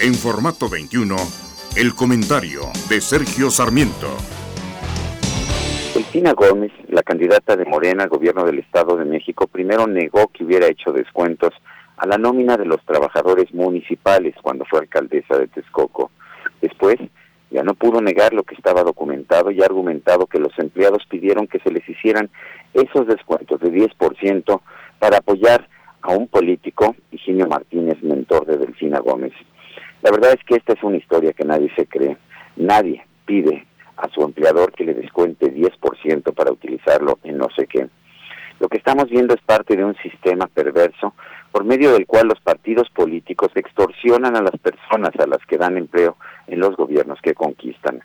En formato 21, el comentario de Sergio Sarmiento. Delfina Gómez, la candidata de Morena al gobierno del Estado de México, primero negó que hubiera hecho descuentos a la nómina de los trabajadores municipales cuando fue alcaldesa de Texcoco. Después, ya no pudo negar lo que estaba documentado y argumentado que los empleados pidieron que se les hicieran esos descuentos de 10% para apoyar a un político, Higinio Martínez, mentor de Delfina Gómez. La verdad es que esta es una historia que nadie se cree. Nadie pide a su empleador que le descuente 10% para utilizarlo en no sé qué. Lo que estamos viendo es parte de un sistema perverso por medio del cual los partidos políticos extorsionan a las personas a las que dan empleo en los gobiernos que conquistan.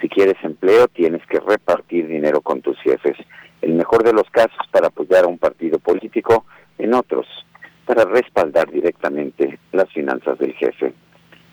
Si quieres empleo, tienes que repartir dinero con tus jefes. El mejor de los casos para apoyar a un partido político, en otros, para respaldar directamente las finanzas del jefe.